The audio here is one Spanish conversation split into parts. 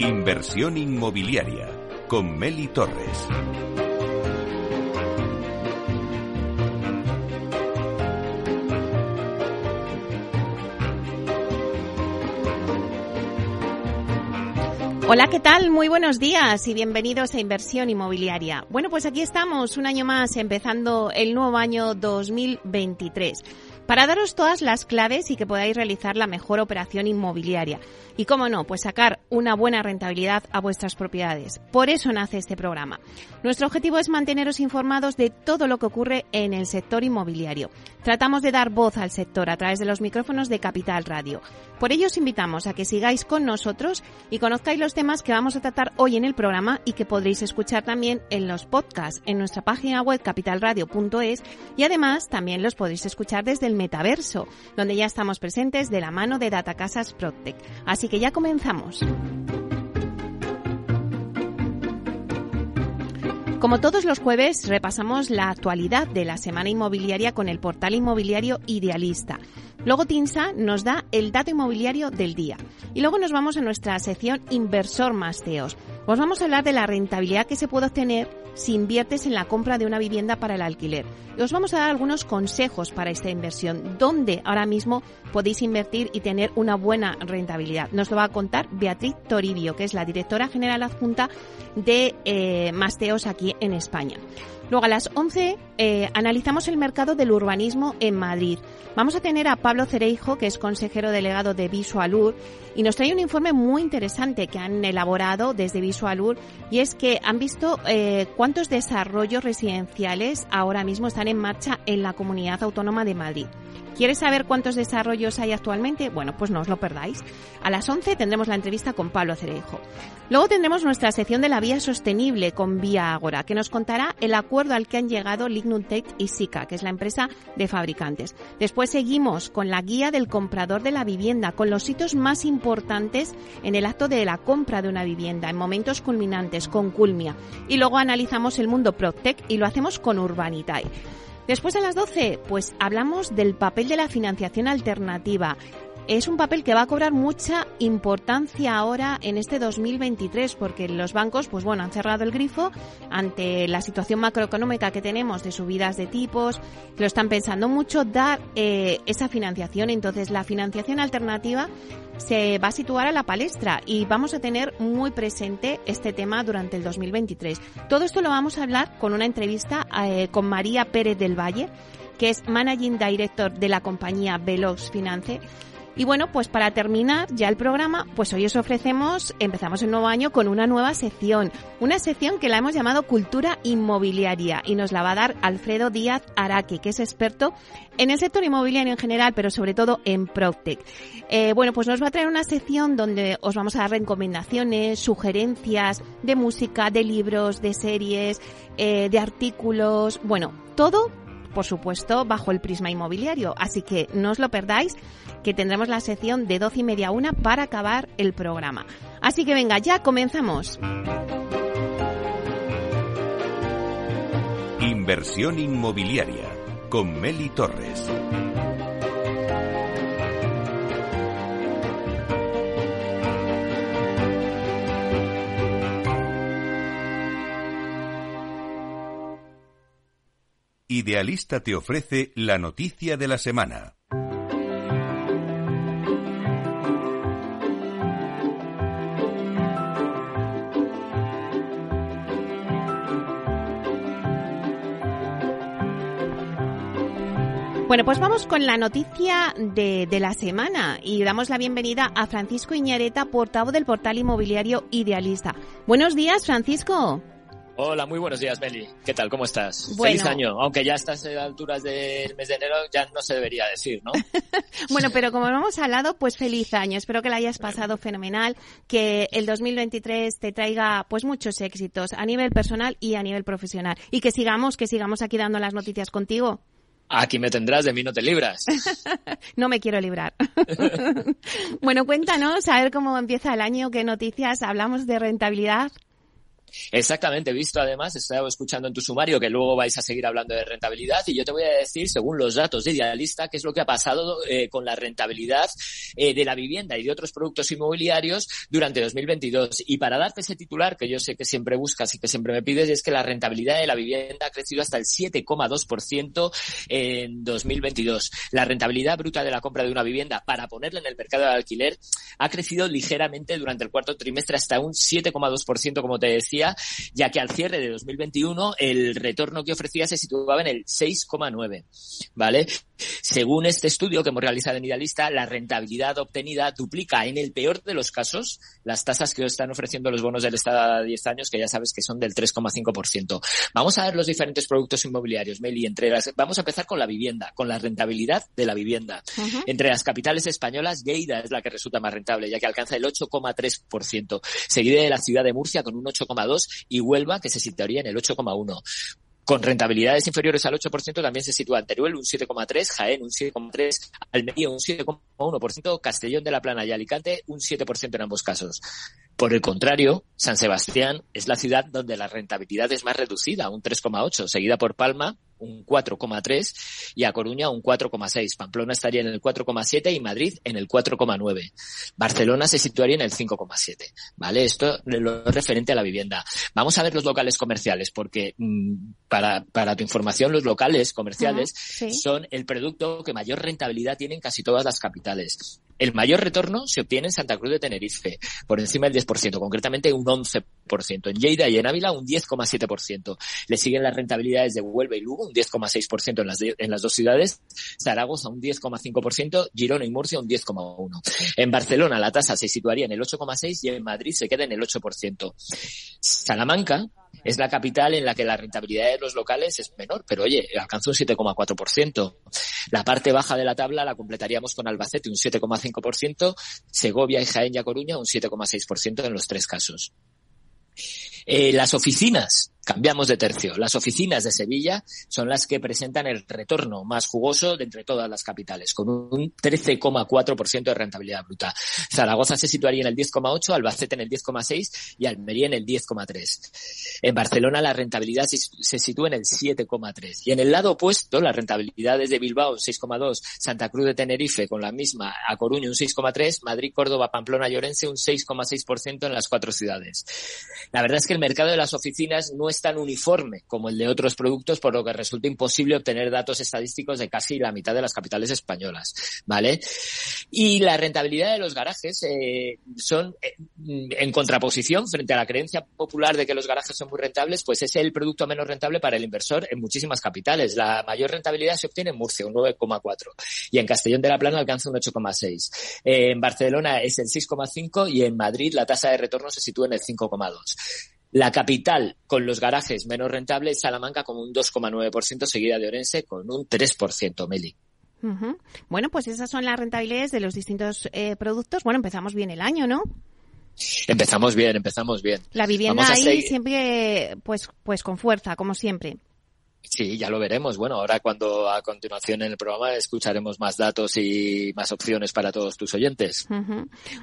Inversión inmobiliaria con Meli Torres. Hola, ¿qué tal? Muy buenos días y bienvenidos a Inversión Inmobiliaria. Bueno, pues aquí estamos un año más empezando el nuevo año 2023 para daros todas las claves y que podáis realizar la mejor operación inmobiliaria. Y cómo no, pues sacar una buena rentabilidad a vuestras propiedades. Por eso nace este programa. Nuestro objetivo es manteneros informados de todo lo que ocurre en el sector inmobiliario. Tratamos de dar voz al sector a través de los micrófonos de Capital Radio. Por ello os invitamos a que sigáis con nosotros y conozcáis los temas que vamos a tratar hoy en el programa y que podréis escuchar también en los podcasts en nuestra página web capitalradio.es y además también los podréis escuchar desde el metaverso, donde ya estamos presentes de la mano de Datacasas Protec. Así que ya comenzamos. Como todos los jueves, repasamos la actualidad de la semana inmobiliaria con el portal inmobiliario Idealista. Luego Tinsa nos da el dato inmobiliario del día. Y luego nos vamos a nuestra sección Inversor Masteos. Os vamos a hablar de la rentabilidad que se puede obtener si inviertes en la compra de una vivienda para el alquiler. Y os vamos a dar algunos consejos para esta inversión, dónde ahora mismo podéis invertir y tener una buena rentabilidad. Nos lo va a contar Beatriz Toribio, que es la directora general adjunta de eh, Masteos aquí en España. Luego a las 11 eh, analizamos el mercado del urbanismo en Madrid. Vamos a tener a Pablo Cereijo, que es consejero delegado de Visualur, y nos trae un informe muy interesante que han elaborado desde Visualur, y es que han visto eh, cuántos desarrollos residenciales ahora mismo están en marcha en la comunidad autónoma de Madrid. ¿Quieres saber cuántos desarrollos hay actualmente? Bueno, pues no os lo perdáis. A las 11 tendremos la entrevista con Pablo Cereijo. Luego tendremos nuestra sección de la vía sostenible con Vía Agora, que nos contará el acuerdo al que han llegado Lignum Tech y Sika, que es la empresa de fabricantes. Después seguimos con la guía del comprador de la vivienda, con los sitios más importantes en el acto de la compra de una vivienda, en momentos culminantes, con Culmia. Y luego analizamos el mundo PropTech y lo hacemos con Urbanitae. Después a las 12, pues hablamos del papel de la financiación alternativa. Es un papel que va a cobrar mucha importancia ahora en este 2023 porque los bancos, pues bueno, han cerrado el grifo ante la situación macroeconómica que tenemos de subidas de tipos, lo están pensando mucho dar eh, esa financiación. Entonces, la financiación alternativa se va a situar a la palestra y vamos a tener muy presente este tema durante el 2023. Todo esto lo vamos a hablar con una entrevista eh, con María Pérez del Valle, que es Managing Director de la compañía Velox Finance y bueno, pues para terminar ya el programa, pues hoy os ofrecemos, empezamos el nuevo año con una nueva sección, una sección que la hemos llamado Cultura Inmobiliaria y nos la va a dar Alfredo Díaz Araque, que es experto en el sector inmobiliario en general, pero sobre todo en Proctec. Eh, bueno, pues nos va a traer una sección donde os vamos a dar recomendaciones, sugerencias de música, de libros, de series, eh, de artículos, bueno, todo por supuesto, bajo el prisma inmobiliario. Así que no os lo perdáis, que tendremos la sección de 12 y media una para acabar el programa. Así que venga, ya comenzamos. Inversión inmobiliaria con Meli Torres. Idealista te ofrece la noticia de la semana. Bueno, pues vamos con la noticia de, de, la semana y damos la bienvenida a Francisco Iñareta, portavoz del portal inmobiliario Idealista. Buenos días, Francisco. Hola, muy buenos días, Meli. ¿Qué tal? ¿Cómo estás? Feliz año. Aunque ya estás a alturas del mes de enero, ya no se debería decir, ¿no? bueno, pero como hemos hablado, pues feliz año. Espero que la hayas pasado fenomenal, que el 2023 te traiga pues muchos éxitos a nivel personal y a nivel profesional. Y que sigamos, que sigamos aquí dando las noticias contigo. Aquí me tendrás, de mí no te libras. no me quiero librar. bueno, cuéntanos, a ver cómo empieza el año, qué noticias, hablamos de rentabilidad. Exactamente, visto además, estaba escuchando en tu sumario que luego vais a seguir hablando de rentabilidad y yo te voy a decir, según los datos de Idealista, qué es lo que ha pasado eh, con la rentabilidad eh, de la vivienda y de otros productos inmobiliarios durante 2022. Y para darte ese titular que yo sé que siempre buscas y que siempre me pides, es que la rentabilidad de la vivienda ha crecido hasta el 7,2% en 2022. La rentabilidad bruta de la compra de una vivienda para ponerla en el mercado de alquiler ha crecido ligeramente durante el cuarto trimestre hasta un 7,2%, como te decía ya que al cierre de 2021 el retorno que ofrecía se situaba en el 6,9, ¿vale? Según este estudio que hemos realizado en Idealista, la rentabilidad obtenida duplica en el peor de los casos las tasas que están ofreciendo los bonos del Estado a 10 años, que ya sabes que son del 3,5%. Vamos a ver los diferentes productos inmobiliarios, Meli, entre las, vamos a empezar con la vivienda, con la rentabilidad de la vivienda. Entre las capitales españolas, Lleida es la que resulta más rentable, ya que alcanza el 8,3%, seguida de la ciudad de Murcia con un 8,2% y Huelva, que se situaría en el 8,1%. Con rentabilidades inferiores al 8% también se sitúa Teruel un 7,3%, Jaén un 7,3%, Almería un 7,1%, Castellón de la Plana y Alicante un 7% en ambos casos. Por el contrario, San Sebastián es la ciudad donde la rentabilidad es más reducida, un 3,8, seguida por Palma, un 4,3 y a Coruña un 4,6. Pamplona estaría en el 4,7 y Madrid en el 4,9. Barcelona se situaría en el 5,7. ¿Vale? Esto es lo referente a la vivienda. Vamos a ver los locales comerciales porque mm, para, para tu información los locales comerciales son el producto que mayor rentabilidad tienen casi todas las capitales. El mayor retorno se obtiene en Santa Cruz de Tenerife, por encima del 10%, concretamente un 11%. En Lleida y en Ávila un 10,7%. Le siguen las rentabilidades de Huelva y Lugo, un 10,6% en las, dos ciudades. Zaragoza un 10,5%, Girona y Murcia un 10,1%. En Barcelona la tasa se situaría en el 8,6% y en Madrid se queda en el 8%. Salamanca es la capital en la que la rentabilidad de los locales es menor, pero oye, alcanza un 7,4%. La parte baja de la tabla la completaríamos con Albacete, un 7,5%, Segovia y Jaén y Coruña, un 7,6% en los tres casos. Eh, las oficinas, cambiamos de tercio. Las oficinas de Sevilla son las que presentan el retorno más jugoso de entre todas las capitales, con un 13,4% de rentabilidad bruta. Zaragoza se situaría en el 10,8, Albacete en el 10,6 y Almería en el 10,3. En Barcelona la rentabilidad se sitúa en el 7,3. Y en el lado opuesto, las rentabilidades de Bilbao 6,2, Santa Cruz de Tenerife con la misma, A Coruña un 6,3, Madrid, Córdoba, Pamplona y Orense un 6,6% en las cuatro ciudades. La verdad es que el mercado de las oficinas no es tan uniforme como el de otros productos, por lo que resulta imposible obtener datos estadísticos de casi la mitad de las capitales españolas, ¿vale? Y la rentabilidad de los garajes eh, son eh, en contraposición frente a la creencia popular de que los garajes son muy rentables, pues es el producto menos rentable para el inversor en muchísimas capitales. La mayor rentabilidad se obtiene en Murcia, un 9,4, y en Castellón de la Plana alcanza un 8,6. Eh, en Barcelona es el 6,5 y en Madrid la tasa de retorno se sitúa en el 5,2. La capital con los garajes menos rentables, Salamanca con un 2,9%, seguida de Orense con un 3%, Meli. Bueno, pues esas son las rentabilidades de los distintos eh, productos. Bueno, empezamos bien el año, ¿no? Empezamos bien, empezamos bien. La vivienda ahí siempre, pues, pues con fuerza, como siempre. Sí, ya lo veremos. Bueno, ahora cuando a continuación en el programa escucharemos más datos y más opciones para todos tus oyentes.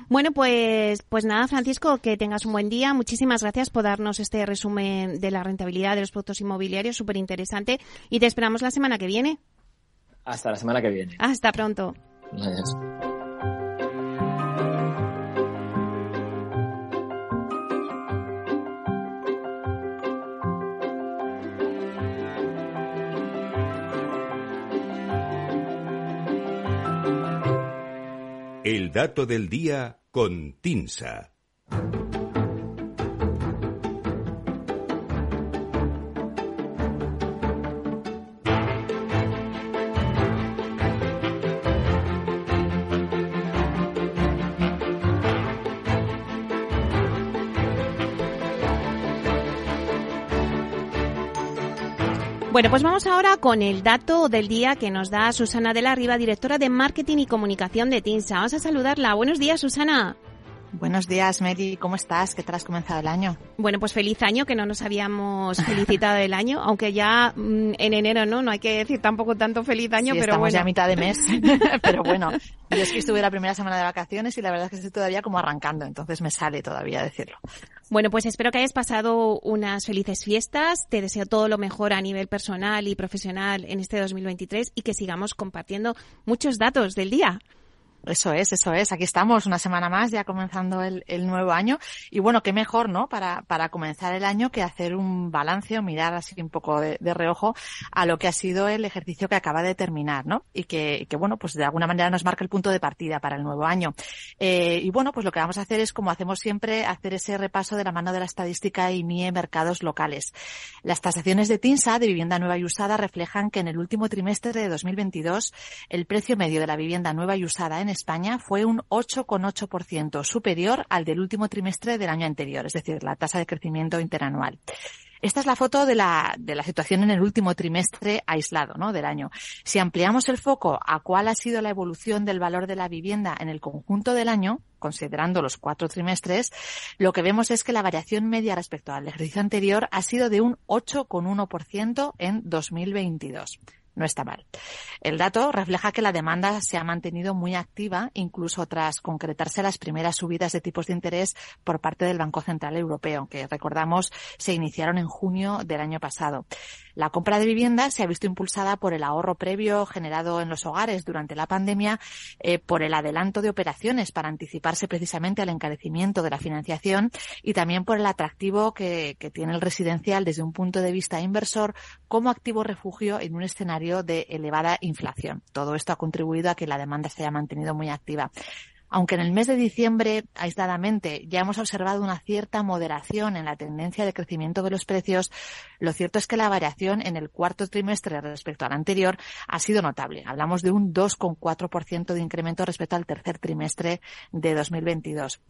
Bueno, pues, pues nada, Francisco, que tengas un buen día. Muchísimas gracias por darnos este resumen de la rentabilidad de los productos inmobiliarios, súper interesante. Y te esperamos la semana que viene. Hasta la semana que viene. Hasta pronto. El dato del día con Tinsa. Bueno, pues vamos ahora con el dato del día que nos da Susana de la Riva, directora de Marketing y Comunicación de TINSA. Vamos a saludarla. Buenos días, Susana. Buenos días, Mary. ¿Cómo estás? ¿Qué tal has comenzado el año? Bueno, pues feliz año, que no nos habíamos felicitado del año, aunque ya mm, en enero no, no hay que decir tampoco tanto feliz año, pero estamos ya a mitad de mes. pero bueno, yo es que estuve la primera semana de vacaciones y la verdad es que estoy todavía como arrancando, entonces me sale todavía decirlo. Bueno, pues espero que hayas pasado unas felices fiestas. Te deseo todo lo mejor a nivel personal y profesional en este 2023 y que sigamos compartiendo muchos datos del día. Eso es, eso es. Aquí estamos una semana más ya comenzando el, el, nuevo año. Y bueno, qué mejor, ¿no? Para, para comenzar el año que hacer un balance o mirar así un poco de, de, reojo a lo que ha sido el ejercicio que acaba de terminar, ¿no? Y que, que bueno, pues de alguna manera nos marca el punto de partida para el nuevo año. Eh, y bueno, pues lo que vamos a hacer es, como hacemos siempre, hacer ese repaso de la mano de la estadística y MIE mercados locales. Las tasaciones de TINSA de vivienda nueva y usada reflejan que en el último trimestre de 2022 el precio medio de la vivienda nueva y usada en España fue un 8,8% superior al del último trimestre del año anterior, es decir, la tasa de crecimiento interanual. Esta es la foto de la, de la situación en el último trimestre aislado ¿no? del año. Si ampliamos el foco a cuál ha sido la evolución del valor de la vivienda en el conjunto del año, considerando los cuatro trimestres, lo que vemos es que la variación media respecto al ejercicio anterior ha sido de un 8,1% en 2022 no está mal. El dato refleja que la demanda se ha mantenido muy activa, incluso tras concretarse las primeras subidas de tipos de interés por parte del Banco Central Europeo, que recordamos se iniciaron en junio del año pasado. La compra de vivienda se ha visto impulsada por el ahorro previo generado en los hogares durante la pandemia, eh, por el adelanto de operaciones para anticiparse precisamente al encarecimiento de la financiación y también por el atractivo que, que tiene el residencial desde un punto de vista inversor como activo refugio en un escenario de elevada inflación. Todo esto ha contribuido a que la demanda se haya mantenido muy activa. Aunque en el mes de diciembre, aisladamente, ya hemos observado una cierta moderación en la tendencia de crecimiento de los precios, lo cierto es que la variación en el cuarto trimestre respecto al anterior ha sido notable. Hablamos de un 2,4% de incremento respecto al tercer trimestre de 2022.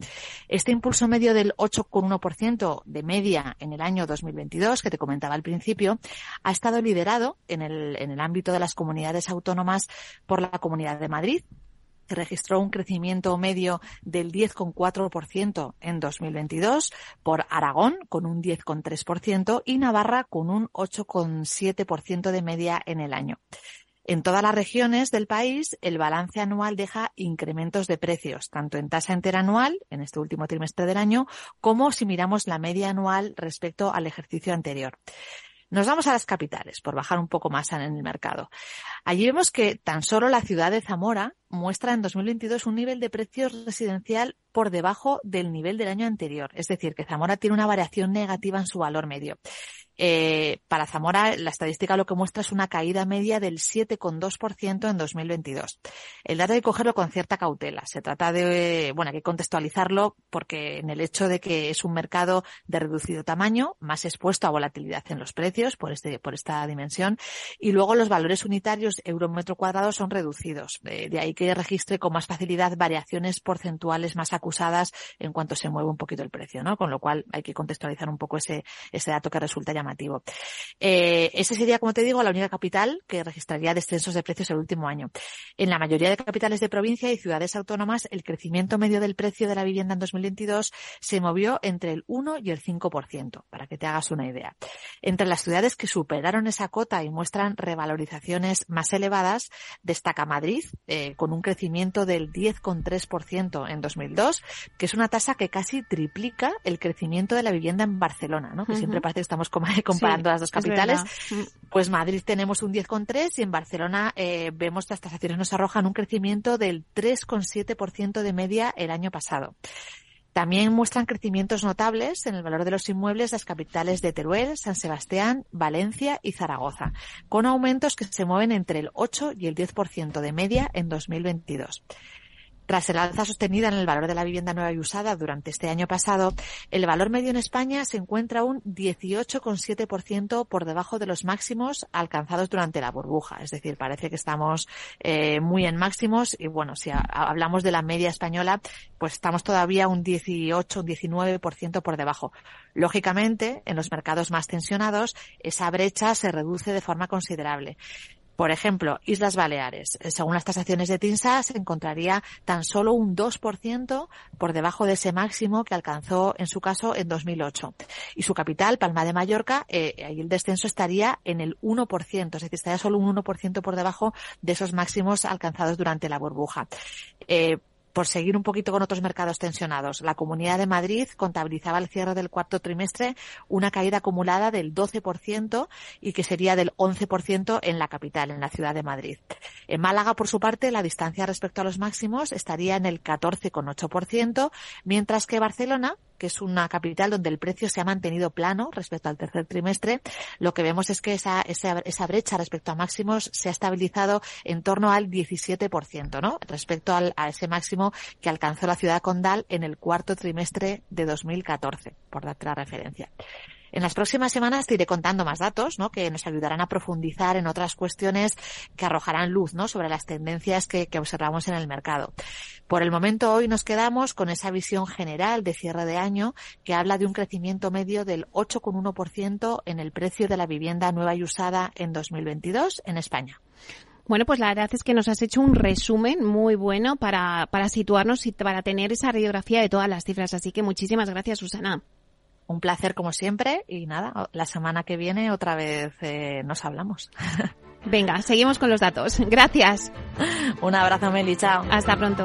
Este impulso medio del 8,1% de media en el año 2022, que te comentaba al principio, ha estado liderado en el, en el ámbito de las comunidades autónomas por la Comunidad de Madrid, que registró un crecimiento medio del 10,4% en 2022, por Aragón con un 10,3% y Navarra con un 8,7% de media en el año. En todas las regiones del país, el balance anual deja incrementos de precios, tanto en tasa interanual, en este último trimestre del año, como si miramos la media anual respecto al ejercicio anterior. Nos vamos a las capitales, por bajar un poco más en el mercado. Allí vemos que tan solo la ciudad de Zamora muestra en 2022 un nivel de precios residencial por debajo del nivel del año anterior. Es decir, que Zamora tiene una variación negativa en su valor medio. Eh, para Zamora, la estadística lo que muestra es una caída media del 7,2% en 2022. El dato hay que cogerlo con cierta cautela. Se trata de, bueno, hay que contextualizarlo porque en el hecho de que es un mercado de reducido tamaño, más expuesto a volatilidad en los precios por este, por esta dimensión, y luego los valores unitarios euro metro cuadrado son reducidos. De, de ahí que registre con más facilidad variaciones porcentuales más acusadas en cuanto se mueve un poquito el precio, ¿no? Con lo cual hay que contextualizar un poco ese, ese dato que resulta llamativo llamativo. Eh, ese sería, como te digo, la única capital que registraría descensos de precios el último año. En la mayoría de capitales de provincia y ciudades autónomas, el crecimiento medio del precio de la vivienda en 2022 se movió entre el 1 y el 5%, para que te hagas una idea. Entre las ciudades que superaron esa cota y muestran revalorizaciones más elevadas, destaca Madrid, eh, con un crecimiento del 10,3% en 2002, que es una tasa que casi triplica el crecimiento de la vivienda en Barcelona, ¿no? que siempre parece que estamos como comparando las dos capitales, mm. pues Madrid tenemos un 10,3 y en Barcelona eh, vemos que las tasaciones nos arrojan un crecimiento del 3,7% de media el año pasado. También muestran crecimientos notables en el valor de los inmuebles las capitales de Teruel, San Sebastián, Valencia y Zaragoza, con aumentos que se mueven entre el 8 y el 10% de media en 2022. Tras el alza sostenida en el valor de la vivienda nueva y usada durante este año pasado, el valor medio en España se encuentra un 18,7% por debajo de los máximos alcanzados durante la burbuja. Es decir, parece que estamos eh, muy en máximos y bueno, si hablamos de la media española, pues estamos todavía un 18, un 19% por debajo. Lógicamente, en los mercados más tensionados, esa brecha se reduce de forma considerable. Por ejemplo, Islas Baleares. Eh, según las tasaciones de TINSA, se encontraría tan solo un 2% por debajo de ese máximo que alcanzó, en su caso, en 2008. Y su capital, Palma de Mallorca, eh, ahí el descenso estaría en el 1%, es decir, estaría solo un 1% por debajo de esos máximos alcanzados durante la burbuja. Eh, por seguir un poquito con otros mercados tensionados, la Comunidad de Madrid contabilizaba al cierre del cuarto trimestre una caída acumulada del 12% y que sería del 11% en la capital, en la ciudad de Madrid. En Málaga, por su parte, la distancia respecto a los máximos estaría en el 14,8%, mientras que Barcelona que es una capital donde el precio se ha mantenido plano respecto al tercer trimestre, lo que vemos es que esa, esa, esa brecha respecto a máximos se ha estabilizado en torno al 17%, ¿no? Respecto al, a ese máximo que alcanzó la ciudad condal en el cuarto trimestre de 2014, por darte la referencia. En las próximas semanas te iré contando más datos, ¿no? Que nos ayudarán a profundizar en otras cuestiones que arrojarán luz, ¿no? Sobre las tendencias que, que observamos en el mercado. Por el momento hoy nos quedamos con esa visión general de cierre de año que habla de un crecimiento medio del 8,1% en el precio de la vivienda nueva y usada en 2022 en España. Bueno, pues la verdad es que nos has hecho un resumen muy bueno para, para situarnos y para tener esa radiografía de todas las cifras. Así que muchísimas gracias, Susana. Un placer como siempre y nada, la semana que viene otra vez eh, nos hablamos. Venga, seguimos con los datos. Gracias. Un abrazo, Meli. Chao. Hasta pronto.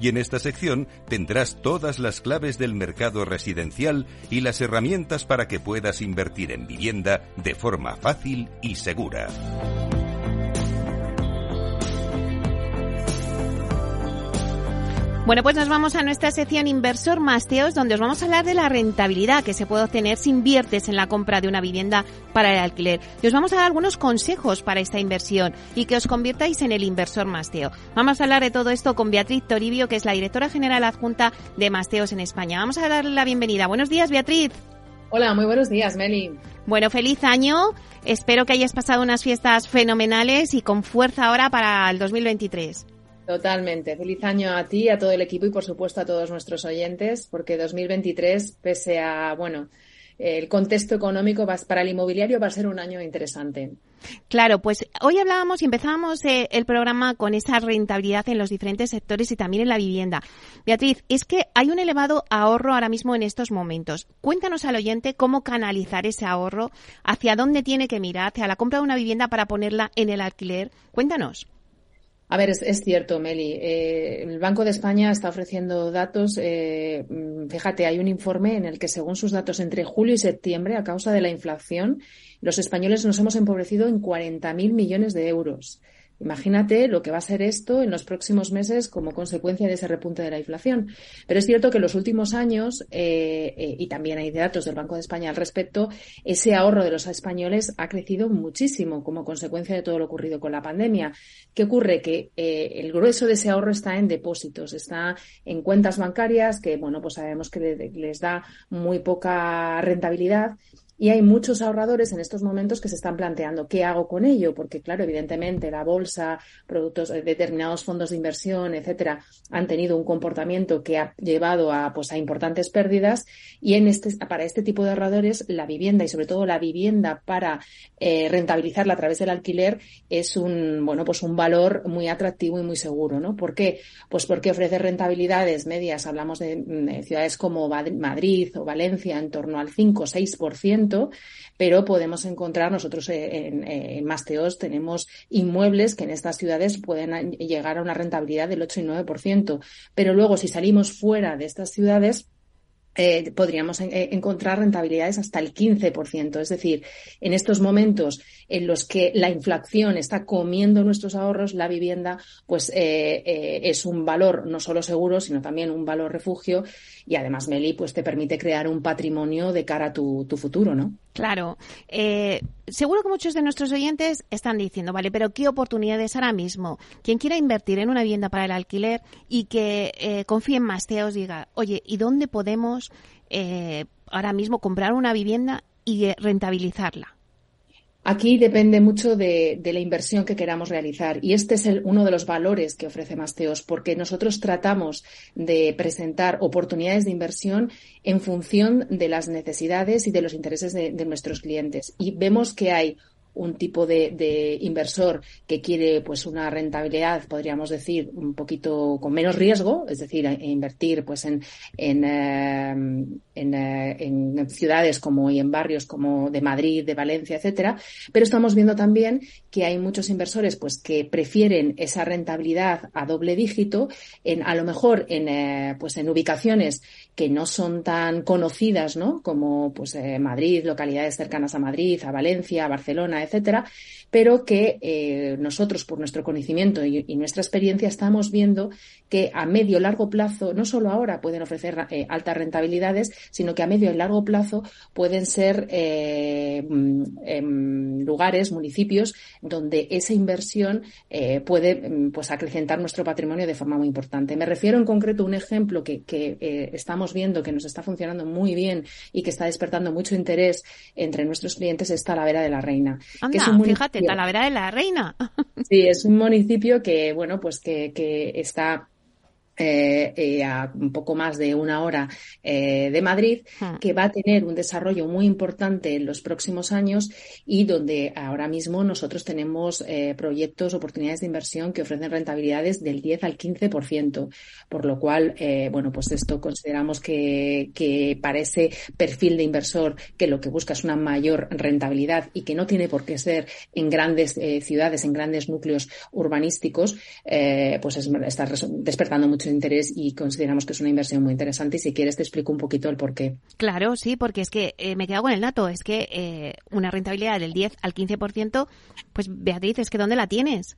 y en esta sección tendrás todas las claves del mercado residencial y las herramientas para que puedas invertir en vivienda de forma fácil y segura. Bueno, pues nos vamos a nuestra sección Inversor Masteos, donde os vamos a hablar de la rentabilidad que se puede obtener si inviertes en la compra de una vivienda para el alquiler. Y os vamos a dar algunos consejos para esta inversión y que os convirtáis en el inversor Masteo. Vamos a hablar de todo esto con Beatriz Toribio, que es la directora general adjunta de Masteos en España. Vamos a darle la bienvenida. Buenos días, Beatriz. Hola, muy buenos días, Meli. Bueno, feliz año. Espero que hayas pasado unas fiestas fenomenales y con fuerza ahora para el 2023. Totalmente. Feliz año a ti, a todo el equipo y por supuesto a todos nuestros oyentes, porque 2023, pese a, bueno, el contexto económico para el inmobiliario va a ser un año interesante. Claro, pues hoy hablábamos y empezábamos eh, el programa con esa rentabilidad en los diferentes sectores y también en la vivienda. Beatriz, es que hay un elevado ahorro ahora mismo en estos momentos. Cuéntanos al oyente cómo canalizar ese ahorro, hacia dónde tiene que mirar, hacia la compra de una vivienda para ponerla en el alquiler. Cuéntanos. A ver, es, cierto, Meli. Eh, el Banco de España está ofreciendo datos. Eh, mm, fíjate, hay un informe en el que, según sus datos entre julio y septiembre, a causa de la inflación, los españoles nos hemos empobrecido en 40.000 millones de euros. Imagínate lo que va a ser esto en los próximos meses como consecuencia de ese repunte de la inflación. Pero es cierto que en los últimos años, eh, eh, y también hay datos del Banco de España al respecto, ese ahorro de los españoles ha crecido muchísimo como consecuencia de todo lo ocurrido con la pandemia. ¿Qué ocurre? Que eh, el grueso de ese ahorro está en depósitos, está en cuentas bancarias que, bueno, pues sabemos que les da muy poca rentabilidad y hay muchos ahorradores en estos momentos que se están planteando qué hago con ello, porque claro, evidentemente la bolsa, productos, eh, determinados fondos de inversión, etcétera, han tenido un comportamiento que ha llevado a pues a importantes pérdidas y en este para este tipo de ahorradores la vivienda y sobre todo la vivienda para eh, rentabilizarla a través del alquiler es un bueno pues un valor muy atractivo y muy seguro, ¿no? ¿Por qué? Pues porque ofrece rentabilidades medias, hablamos de, de ciudades como Madrid o Valencia en torno al 5 o 6% pero podemos encontrar nosotros en, en Masteos tenemos inmuebles que en estas ciudades pueden llegar a una rentabilidad del 8 y 9%, pero luego si salimos fuera de estas ciudades eh, podríamos eh, encontrar rentabilidades hasta el 15%. Es decir, en estos momentos en los que la inflación está comiendo nuestros ahorros, la vivienda pues eh, es un valor no solo seguro, sino también un valor refugio y además Meli pues te permite crear un patrimonio de cara a tu futuro, ¿no? Claro. seguro que muchos de nuestros oyentes están diciendo, vale, pero ¿qué oportunidades ahora mismo? Quien quiera invertir en una vivienda para el alquiler y que confíe en Masteos diga, oye, ¿y dónde podemos eh, ahora mismo comprar una vivienda y rentabilizarla? Aquí depende mucho de, la inversión que queramos realizar. Y este es uno de los valores que ofrece Masteos porque nosotros tratamos de presentar oportunidades de inversión en función de las necesidades y de los intereses de nuestros clientes. Y vemos que hay un tipo de, inversor que quiere pues una rentabilidad, podríamos decir, un poquito con menos riesgo, es decir, invertir pues en, en, eh, eh, en, ciudades como y en barrios como de Madrid, de Valencia, etcétera. Pero estamos viendo también que hay muchos inversores pues que prefieren esa rentabilidad a doble dígito en a lo mejor en eh, pues en ubicaciones que no son tan conocidas, ¿no? Como pues Madrid, localidades cercanas a Madrid, a Valencia, a Barcelona, etcétera, pero que eh, nosotros, por nuestro conocimiento y, nuestra experiencia, estamos viendo que a medio largo plazo, no solo ahora pueden ofrecer eh, altas rentabilidades, sino que a medio y largo plazo pueden ser eh, mm, em, lugares, municipios, donde esa inversión puede mm, pues acrecentar nuestro patrimonio de forma muy importante. Me refiero en concreto a un ejemplo que, que estamos viendo que nos está funcionando muy bien y que está despertando mucho interés entre nuestros clientes es Talavera de la Reina. Anda, es un fíjate, Talavera de la Reina. Sí, es un municipio que, bueno, pues que, que está eh, eh, a un poco más de una hora eh, de Madrid, hmm. que va a tener un desarrollo muy importante en los próximos años y donde ahora mismo nosotros tenemos proyectos, oportunidades de inversión que ofrecen rentabilidades del 10 al 15%, por lo cual, bueno, pues esto consideramos que, que para ese perfil de inversor que lo que busca es una mayor rentabilidad y que no tiene por qué ser en grandes ciudades, en grandes núcleos urbanísticos, pues está despertando mucho interés y consideramos que es una inversión muy interesante. Y si quieres te explico un poquito el por qué. Claro, sí, porque es que eh, me quedo con el dato. Es que eh, una rentabilidad del 10 al 15%, pues Beatriz, es que ¿dónde la tienes?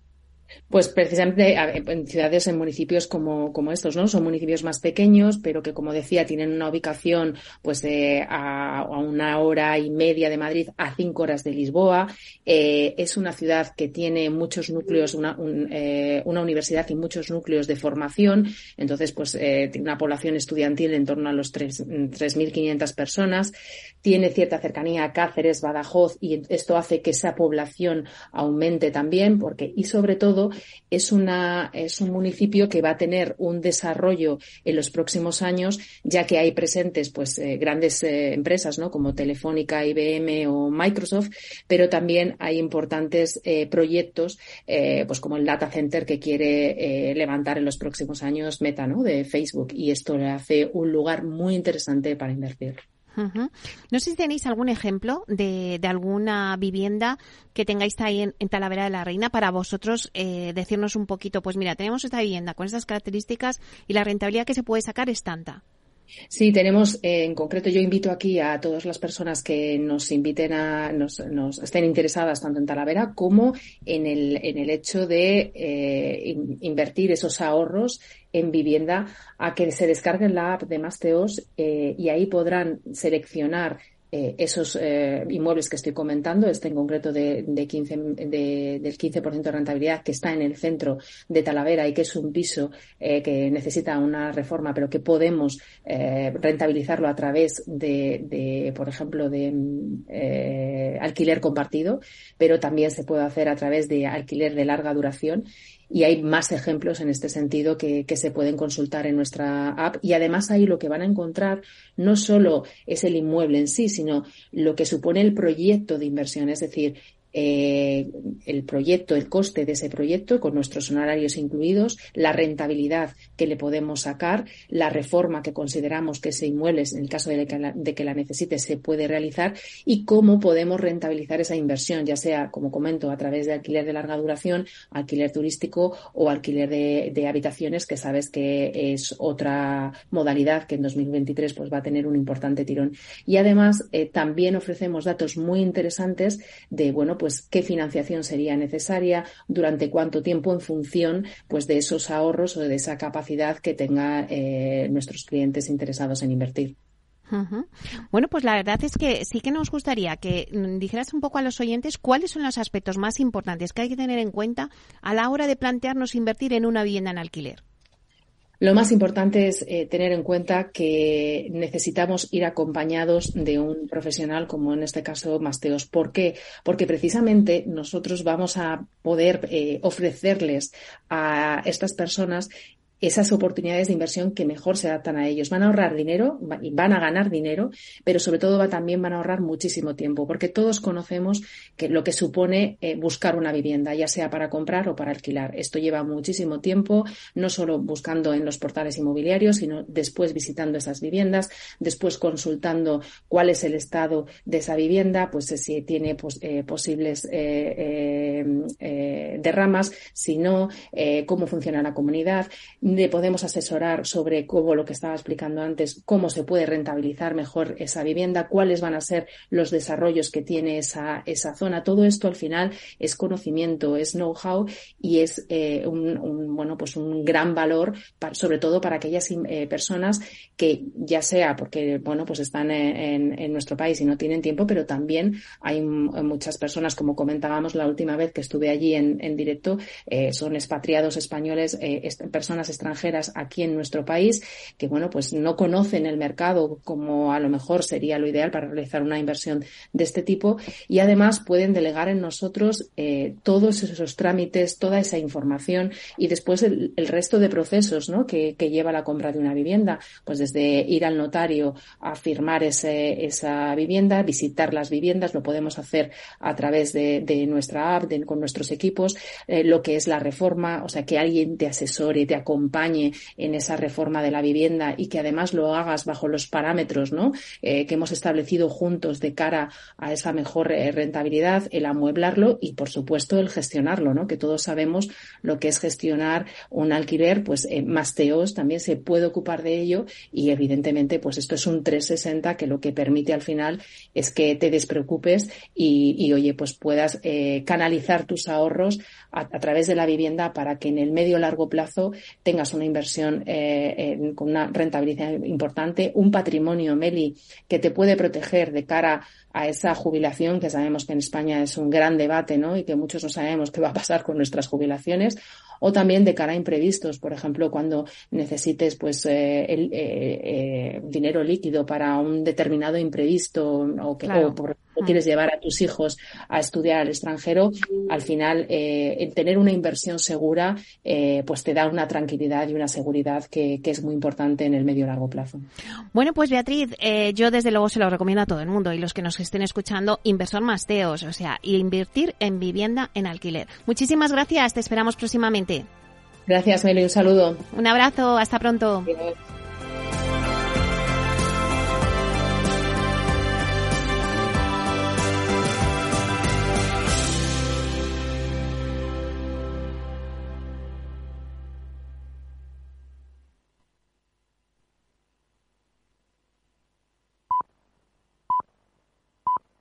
Pues precisamente en ciudades, en municipios como, como estos, ¿no? Son municipios más pequeños, pero que, como decía, tienen una ubicación pues a, una hora y media de Madrid, a cinco horas de Lisboa. Eh, es una ciudad que tiene muchos núcleos, una, eh, una universidad y muchos núcleos de formación. Entonces, pues eh, tiene una población estudiantil en torno a los 3.500 personas. Tiene cierta cercanía a Cáceres, Badajoz, y esto hace que esa población aumente también, porque, y sobre todo, es, una, es un municipio que va a tener un desarrollo en los próximos años, ya que hay presentes pues eh, grandes eh, empresas, ¿no? Como Telefónica, IBM o Microsoft, pero también hay importantes eh, proyectos, pues como el data center que quiere levantar en los próximos años Meta, ¿no? De Facebook y esto le hace un lugar muy interesante para invertir. No sé si tenéis algún ejemplo de, alguna vivienda que tengáis ahí en, Talavera de la Reina para vosotros eh, decirnos un poquito, pues mira, tenemos esta vivienda con estas características y la rentabilidad que se puede sacar es tanta. Sí, tenemos eh, en concreto, yo invito aquí a todas las personas que nos inviten a, nos, estén interesadas tanto en Talavera como en el, en el hecho de eh, invertir esos ahorros en vivienda a que se descarguen la app de Masteos eh, y ahí podrán seleccionar eh, esos eh, inmuebles que estoy comentando, este en concreto de, de 15, de, del 15% de rentabilidad que está en el centro de Talavera y que es un piso eh, que necesita una reforma, pero que podemos eh, rentabilizarlo a través de, de por ejemplo, de eh, alquiler compartido, pero también se puede hacer a través de alquiler de larga duración y hay más ejemplos en este sentido que, que, se pueden consultar en nuestra app. Y además ahí lo que van a encontrar no solo es el inmueble en sí, sino lo que supone el proyecto de inversión, es decir, eh, el proyecto, el coste de ese proyecto, con nuestros honorarios incluidos, la rentabilidad que le podemos sacar, la reforma que consideramos que ese inmueble, en el caso de que, la, necesite, se puede realizar y cómo podemos rentabilizar esa inversión, ya sea, como comento, a través de alquiler de larga duración, alquiler turístico o alquiler de, de habitaciones, que sabes que es otra modalidad que en 2023 pues, va a tener un importante tirón. Y además, eh, también ofrecemos datos muy interesantes de, bueno, pues qué financiación sería necesaria, durante cuánto tiempo en función pues de esos ahorros o de esa capacidad que tengan eh, nuestros clientes interesados en invertir. Bueno, pues la verdad es que sí que nos gustaría que dijeras un poco a los oyentes cuáles son los aspectos más importantes que hay que tener en cuenta a la hora de plantearnos invertir en una vivienda en alquiler. Lo más importante es eh, tener en cuenta que necesitamos ir acompañados de un profesional como en este caso Masteos. ¿Por qué? Porque precisamente nosotros vamos a poder eh, ofrecerles a estas personas esas oportunidades de inversión que mejor se adaptan a ellos. Van a ahorrar dinero y van a ganar dinero, pero sobre todo va, también van a ahorrar muchísimo tiempo, porque todos conocemos que lo que supone eh, buscar una vivienda, ya sea para comprar o para alquilar. Esto lleva muchísimo tiempo, no solo buscando en los portales inmobiliarios, sino después visitando esas viviendas, después consultando cuál es el estado de esa vivienda, pues eh, si tiene eh, posibles derramas, si no, cómo funciona la comunidad le podemos asesorar sobre cómo lo que estaba explicando antes, cómo se puede rentabilizar mejor esa vivienda, cuáles van a ser los desarrollos que tiene esa, esa zona. Todo esto al final es conocimiento, es know-how y es eh, un, bueno, pues un gran valor, sobre todo para aquellas eh, personas que ya sea porque, bueno, pues están en, en, nuestro país y no tienen tiempo, pero también hay muchas personas, como comentábamos la última vez que estuve allí en, en directo, eh, son expatriados españoles, personas extranjeras aquí en nuestro país que, bueno, pues no conocen el mercado como a lo mejor sería lo ideal para realizar una inversión de este tipo y además pueden delegar en nosotros eh, todos esos trámites, toda esa información y después el, resto de procesos ¿no? que, lleva la compra de una vivienda, pues desde ir al notario a firmar ese, esa vivienda, visitar las viviendas, lo podemos hacer a través de, nuestra app, con nuestros equipos, eh, lo que es la reforma, o sea, que alguien te asesore, te acompañe acompañe en esa reforma de la vivienda y que además lo hagas bajo los parámetros. Eh, que hemos establecido juntos de cara a esa mejor eh, rentabilidad, el amueblarlo y, por supuesto, el gestionarlo, ¿no? que todos sabemos lo que es gestionar un alquiler, pues eh, Masteos también se puede ocupar de ello y, evidentemente, pues esto es un 360 que lo que permite al final es que te despreocupes y, oye, pues puedas eh, canalizar tus ahorros a, a, través de la vivienda para que en el medio largo plazo tengas una inversión eh, con una rentabilidad importante, un patrimonio, Meli, que te puede proteger de cara a esa jubilación, que sabemos que en España es un gran debate, ¿no? Y que muchos no sabemos qué va a pasar con nuestras jubilaciones, o también de cara a imprevistos, por ejemplo, cuando necesites pues eh, el, eh, eh, dinero líquido para un determinado imprevisto o que o por quieres llevar a tus hijos a estudiar al extranjero, al final eh, el tener una inversión segura eh, pues te da una tranquilidad y una seguridad que, que, es muy importante en el medio largo plazo. Bueno, pues Beatriz, eh, yo desde luego se lo recomiendo a todo el mundo y los que nos estén escuchando, inversor Masteos, o sea, invertir en vivienda en alquiler. Muchísimas gracias, te esperamos próximamente. Gracias, Meli, un saludo. Un abrazo, hasta pronto.